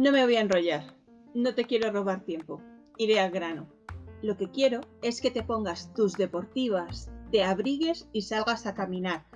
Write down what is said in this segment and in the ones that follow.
No me voy a enrollar. No te quiero robar tiempo. Iré al grano. Lo que quiero es que te pongas tus deportivas, te abrigues y salgas a caminar.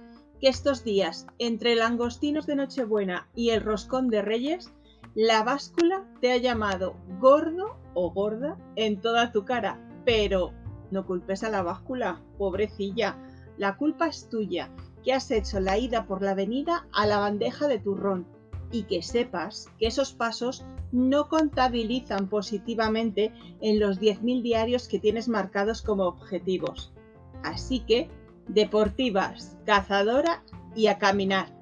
Que estos días, entre langostinos de Nochebuena y el roscón de Reyes, la báscula te ha llamado gordo o gorda en toda tu cara. Pero no culpes a la báscula, pobrecilla. La culpa es tuya, que has hecho la ida por la avenida a la bandeja de turrón y que sepas que esos pasos no contabilizan positivamente en los 10.000 diarios que tienes marcados como objetivos. Así que, deportivas, cazadora y a caminar.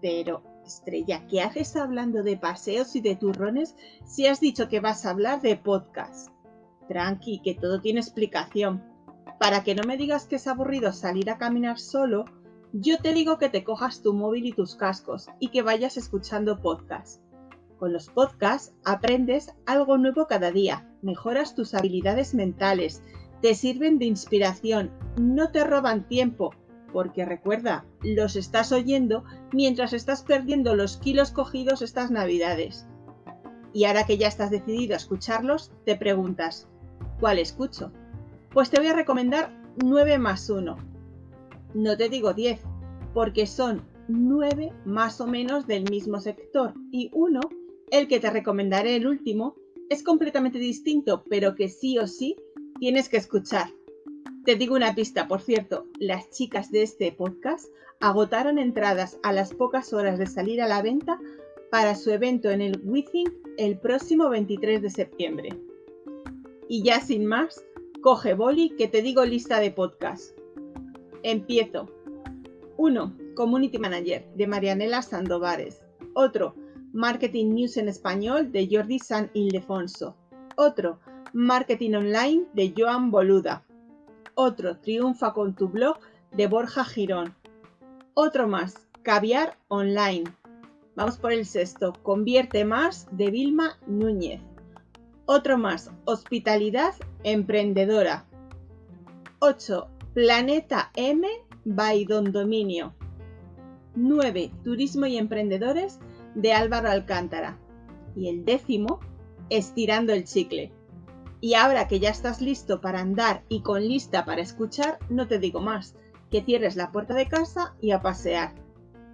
Pero, Estrella, ¿qué haces hablando de paseos y de turrones si has dicho que vas a hablar de podcast? Tranqui, que todo tiene explicación. Para que no me digas que es aburrido salir a caminar solo, yo te digo que te cojas tu móvil y tus cascos y que vayas escuchando podcasts. Con los podcasts aprendes algo nuevo cada día, mejoras tus habilidades mentales, te sirven de inspiración, no te roban tiempo, porque recuerda, los estás oyendo mientras estás perdiendo los kilos cogidos estas navidades. Y ahora que ya estás decidido a escucharlos, te preguntas, ¿cuál escucho? Pues te voy a recomendar 9 más 1, no te digo 10, porque son 9 más o menos del mismo sector y uno, el que te recomendaré el último, es completamente distinto, pero que sí o sí tienes que escuchar. Te digo una pista, por cierto, las chicas de este podcast agotaron entradas a las pocas horas de salir a la venta para su evento en el Withing el próximo 23 de septiembre. Y ya sin más, coge boli que te digo lista de podcast. Empiezo. 1. Community Manager de Marianela Sandovares. Otro. Marketing News en Español de Jordi San Ildefonso. Otro. Marketing Online de Joan Boluda. Otro. Triunfa con tu blog de Borja Girón. Otro más. Caviar Online. Vamos por el sexto. Convierte más de Vilma Núñez. Otro más. Hospitalidad Emprendedora. 8. Planeta M by Don Dominio. 9. Turismo y emprendedores de Álvaro Alcántara. Y el décimo, Estirando el chicle. Y ahora que ya estás listo para andar y con lista para escuchar, no te digo más, que cierres la puerta de casa y a pasear.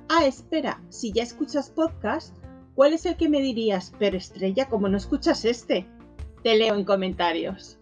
Ah, espera, si ya escuchas podcast, ¿cuál es el que me dirías, pero estrella, como no escuchas este? Te leo en comentarios.